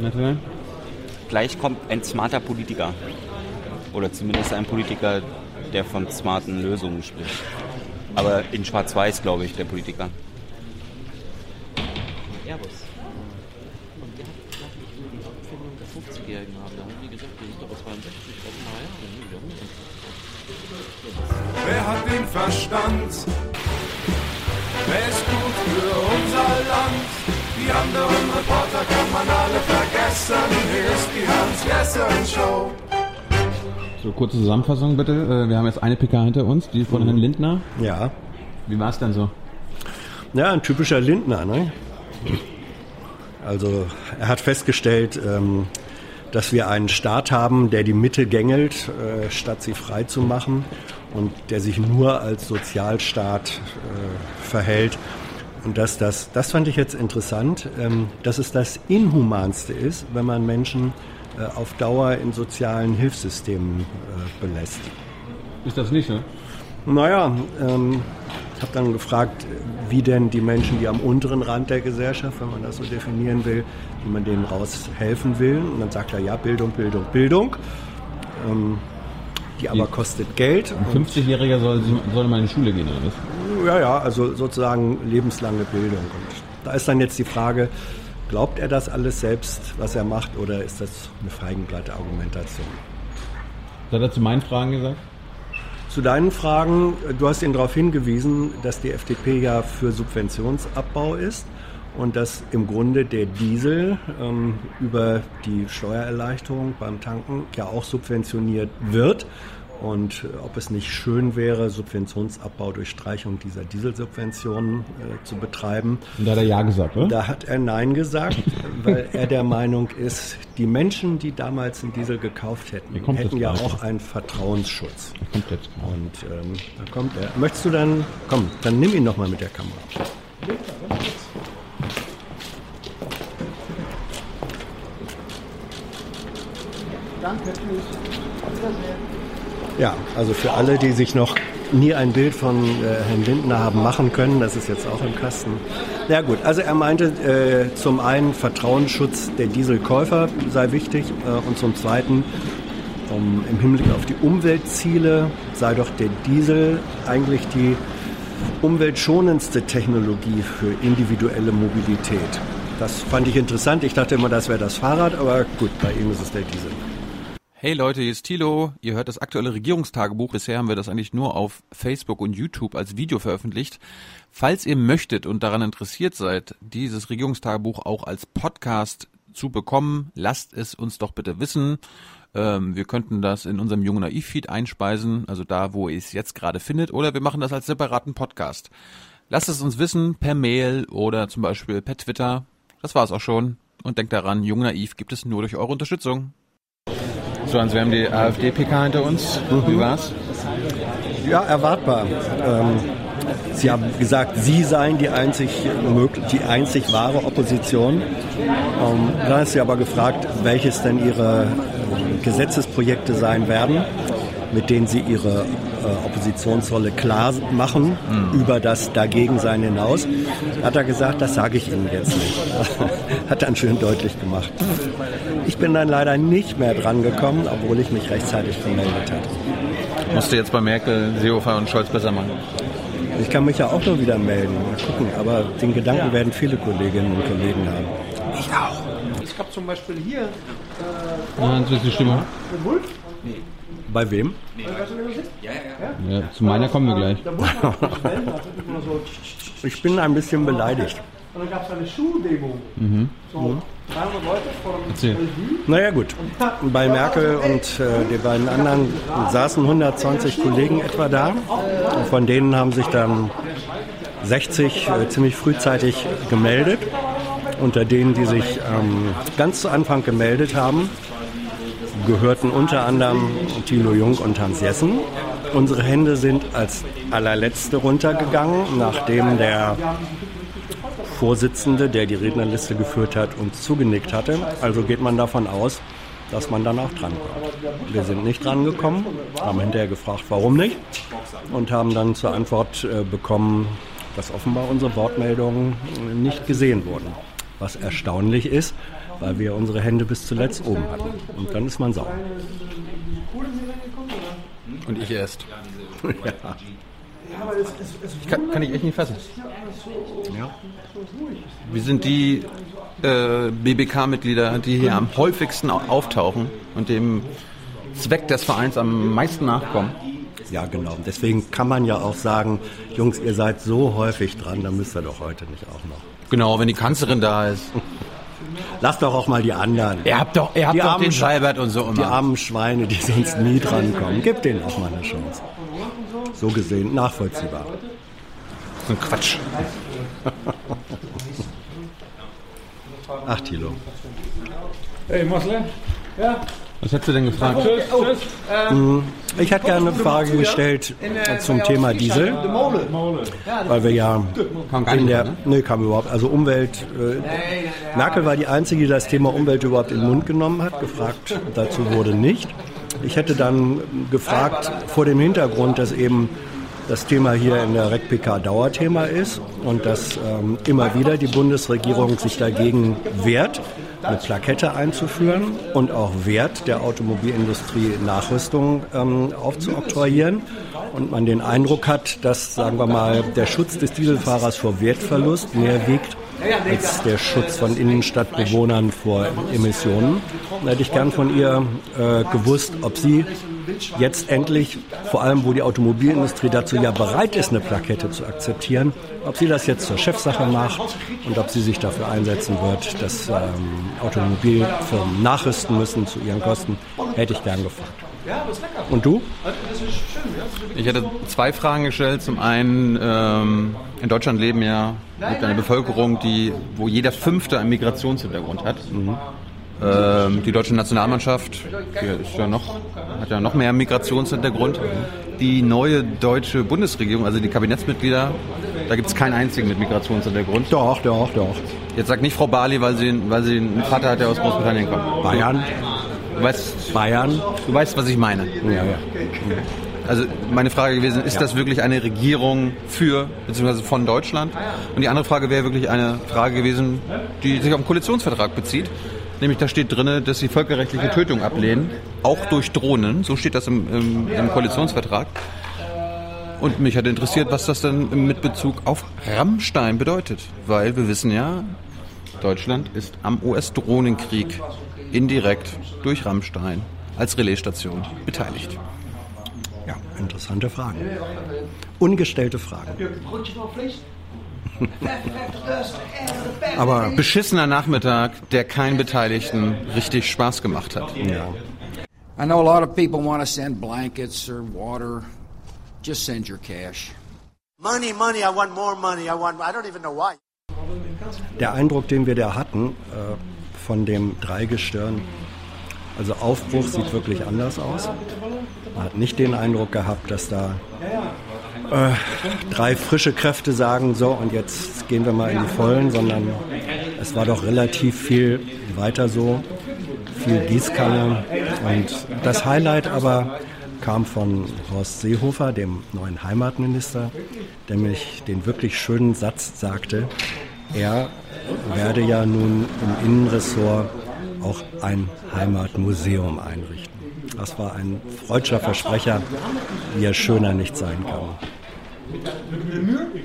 Natürlich. Gleich kommt ein smarter Politiker. Oder zumindest ein Politiker, der von smarten Lösungen spricht. Aber in Schwarz-Weiß, glaube ich, der Politiker. Airbus. Und der hat gesagt, ich will die Abfindung der 50-Jährigen haben. Da haben die gesagt, wir sind doch aus 62, auf mal ja, dann wieder Wer hat den Verstand? Wer ist gut für unser Land? Die anderen Reporter kann man alle vergessen. Hier ist die Hans-Jessen-Show. So, kurze Zusammenfassung bitte. Äh, Wir haben jetzt eine PK hinter uns, die von Herrn Lindner. Ja. Wie war es denn so? Ja, ein typischer Lindner, ne? Also er hat festgestellt, ähm, dass wir einen Staat haben, der die Mitte gängelt, äh, statt sie frei zu machen und der sich nur als Sozialstaat äh, verhält. Und dass das, das fand ich jetzt interessant, ähm, dass es das Inhumanste ist, wenn man Menschen äh, auf Dauer in sozialen Hilfssystemen äh, belässt. Ist das nicht so? Naja, ähm, ich habe dann gefragt, wie denn die Menschen, die am unteren Rand der Gesellschaft, wenn man das so definieren will, wie man denen raushelfen will. Und dann sagt er, ja, Bildung, Bildung, Bildung. Ähm, die aber kostet Geld. Ein 50-Jähriger soll, soll mal in die Schule gehen, oder was? Ja, ja, also sozusagen lebenslange Bildung. Und da ist dann jetzt die Frage, glaubt er das alles selbst, was er macht, oder ist das eine feigenblatte Argumentation? Was hat er zu meinen Fragen gesagt? Zu deinen Fragen, du hast ihn darauf hingewiesen, dass die FDP ja für Subventionsabbau ist und dass im Grunde der Diesel ähm, über die Steuererleichterung beim Tanken ja auch subventioniert wird. Und äh, ob es nicht schön wäre, Subventionsabbau durch Streichung dieser Dieselsubventionen äh, zu betreiben. Und da hat er Ja gesagt, oder? Da hat er Nein gesagt, weil er der Meinung ist, die Menschen, die damals einen Diesel gekauft hätten, hätten ja gleich. auch einen Vertrauensschutz. Kommt jetzt. Und ähm, da kommt er. Möchtest du dann, komm, dann nimm ihn noch mal mit der Kamera. Ja, also für alle, die sich noch nie ein Bild von äh, Herrn Lindner haben machen können, das ist jetzt auch im Kasten. Ja gut, also er meinte äh, zum einen Vertrauensschutz der Dieselkäufer sei wichtig äh, und zum zweiten um, im Hinblick auf die Umweltziele sei doch der Diesel eigentlich die umweltschonendste Technologie für individuelle Mobilität. Das fand ich interessant. Ich dachte immer, das wäre das Fahrrad, aber gut, bei ihm ist es der Diesel. Hey Leute, hier ist Thilo. Ihr hört das aktuelle Regierungstagebuch. Bisher haben wir das eigentlich nur auf Facebook und YouTube als Video veröffentlicht. Falls ihr möchtet und daran interessiert seid, dieses Regierungstagebuch auch als Podcast zu bekommen, lasst es uns doch bitte wissen. Ähm, wir könnten das in unserem Jungen Naiv-Feed einspeisen, also da, wo ihr es jetzt gerade findet, oder wir machen das als separaten Podcast. Lasst es uns wissen per Mail oder zum Beispiel per Twitter. Das war's auch schon. Und denkt daran, Jung Naiv gibt es nur durch eure Unterstützung. So, also wir haben die AfD-PK hinter uns. Wie war's? Ja, erwartbar. Ähm, Sie haben gesagt, Sie seien die einzig, die einzig wahre Opposition. Ähm, dann ist Sie aber gefragt, welches denn Ihre äh, Gesetzesprojekte sein werden, mit denen Sie Ihre äh, Oppositionsrolle klar machen, über das Dagegensein hinaus. Hat er gesagt, das sage ich Ihnen jetzt nicht. Hat dann schön deutlich gemacht. Ich bin dann leider nicht mehr dran gekommen, obwohl ich mich rechtzeitig gemeldet hatte. Musste jetzt bei Merkel, Seehofer und Scholz besser machen. Ich kann mich ja auch nur wieder melden. Mal gucken. Aber den Gedanken werden viele Kolleginnen und Kollegen haben. Ich auch. Ich habe zum Beispiel hier Ja, das ist die Stimmung. den Wolf. Bei wem? Wer das ist? Ja, zu meiner kommen wir gleich. Ich bin ein bisschen beleidigt. Und dann gab es eine Schuhdemo. So 300 Leute vor dem Erzähl. Naja gut, bei Merkel und äh, den beiden anderen saßen 120 Kollegen etwa da. Und von denen haben sich dann 60 äh, ziemlich frühzeitig gemeldet. Unter denen, die sich ähm, ganz zu Anfang gemeldet haben, gehörten unter anderem Thilo Jung und Hans Jessen. Unsere Hände sind als allerletzte runtergegangen, nachdem der Vorsitzende, der die Rednerliste geführt hat, uns zugenickt hatte. Also geht man davon aus, dass man dann auch drankommt. Wir sind nicht drangekommen, haben hinterher gefragt, warum nicht, und haben dann zur Antwort äh, bekommen, dass offenbar unsere Wortmeldungen nicht gesehen wurden. Was erstaunlich ist, weil wir unsere Hände bis zuletzt oben hatten. Und dann ist man sauer. Und ich erst. ja. Ich kann, kann ich echt nicht fassen. Ja. Wir sind die äh, BBK-Mitglieder, die hier am häufigsten au- auftauchen und dem Zweck des Vereins am meisten nachkommen. ja, genau. Deswegen kann man ja auch sagen, Jungs, ihr seid so häufig dran, dann müsst ihr doch heute nicht auch noch. Genau, wenn die Kanzlerin da ist. Lasst doch auch mal die anderen. Ihr habt doch, ihr habt Die doch armen den Sch- Scheibert und so Die immer. armen Schweine, die sonst nie drankommen. Gebt denen auch mal eine Chance. So gesehen, nachvollziehbar. So ein Quatsch. Ach, Thilo. Hey Marcel. Ja, Was hättest du denn gefragt? tschüss, tschüss. Ich hätte gerne eine Frage gestellt äh, zum Thema Diesel, weil wir ja Kam gar in der, ne? nee, kam überhaupt, also Umwelt, äh, Merkel war die Einzige, die das Thema Umwelt überhaupt in den Mund genommen hat, gefragt dazu wurde nicht. Ich hätte dann gefragt, vor dem Hintergrund, dass eben das Thema hier in der REC-PK Dauerthema ist und dass ähm, immer wieder die Bundesregierung sich dagegen wehrt, eine Plakette einzuführen und auch wehrt, der Automobilindustrie Nachrüstung ähm, aufzuoktroyieren. Und man den Eindruck hat, dass, sagen wir mal, der Schutz des Dieselfahrers vor Wertverlust mehr wiegt als der Schutz von Innenstadtbewohnern vor Emissionen. Da hätte ich gern von ihr äh, gewusst, ob sie jetzt endlich, vor allem wo die Automobilindustrie dazu ja bereit ist, eine Plakette zu akzeptieren, ob sie das jetzt zur Chefsache macht und ob sie sich dafür einsetzen wird, dass ähm, Automobilfirmen nachrüsten müssen zu ihren Kosten, hätte ich gern gefragt. Und du? Ich hätte zwei Fragen gestellt. Zum einen, ähm, in Deutschland leben ja eine Bevölkerung, die, wo jeder Fünfte einen Migrationshintergrund hat. Ähm, die deutsche Nationalmannschaft die ja noch, hat ja noch mehr Migrationshintergrund. Die neue deutsche Bundesregierung, also die Kabinettsmitglieder, da gibt es keinen einzigen mit Migrationshintergrund. Doch, doch, doch. Jetzt sagt nicht Frau Bali, weil sie, weil sie einen Vater hat, der aus Großbritannien kommt. Bayern, Du weißt, Bayern. du weißt, was ich meine. Ja, ja. Also meine Frage gewesen, ist das wirklich eine Regierung für bzw. von Deutschland? Und die andere Frage wäre wirklich eine Frage gewesen, die sich auf den Koalitionsvertrag bezieht. Nämlich da steht drin, dass sie völkerrechtliche Tötung ablehnen, auch durch Drohnen. So steht das im, im, im Koalitionsvertrag. Und mich hat interessiert, was das denn mit Bezug auf Rammstein bedeutet. Weil wir wissen ja, Deutschland ist am US-Drohnenkrieg indirekt durch Rammstein als Relaisstation beteiligt. Ja, interessante Fragen. Ungestellte Fragen. Aber beschissener Nachmittag, der keinen Beteiligten richtig Spaß gemacht hat. ja, I know a lot of people want to send blankets or water. Just send your cash. Money, money, I want more money. I want, I don't even know why. der Eindruck, den wir da hatten äh, von dem Dreigestirn, also Aufbruch sieht wirklich anders aus. Man hat nicht den Eindruck gehabt, dass da äh, drei frische Kräfte sagen, so und jetzt gehen wir mal in die Vollen, sondern es war doch relativ viel weiter so, viel Gießkanne. Und das Highlight aber kam von Horst Seehofer, dem neuen Heimatminister, der mich den wirklich schönen Satz sagte, er werde ja nun im Innenressort auch ein Heimatmuseum einrichten. Das war ein freudscher Versprecher, wie er schöner nicht sein kann. met de muur.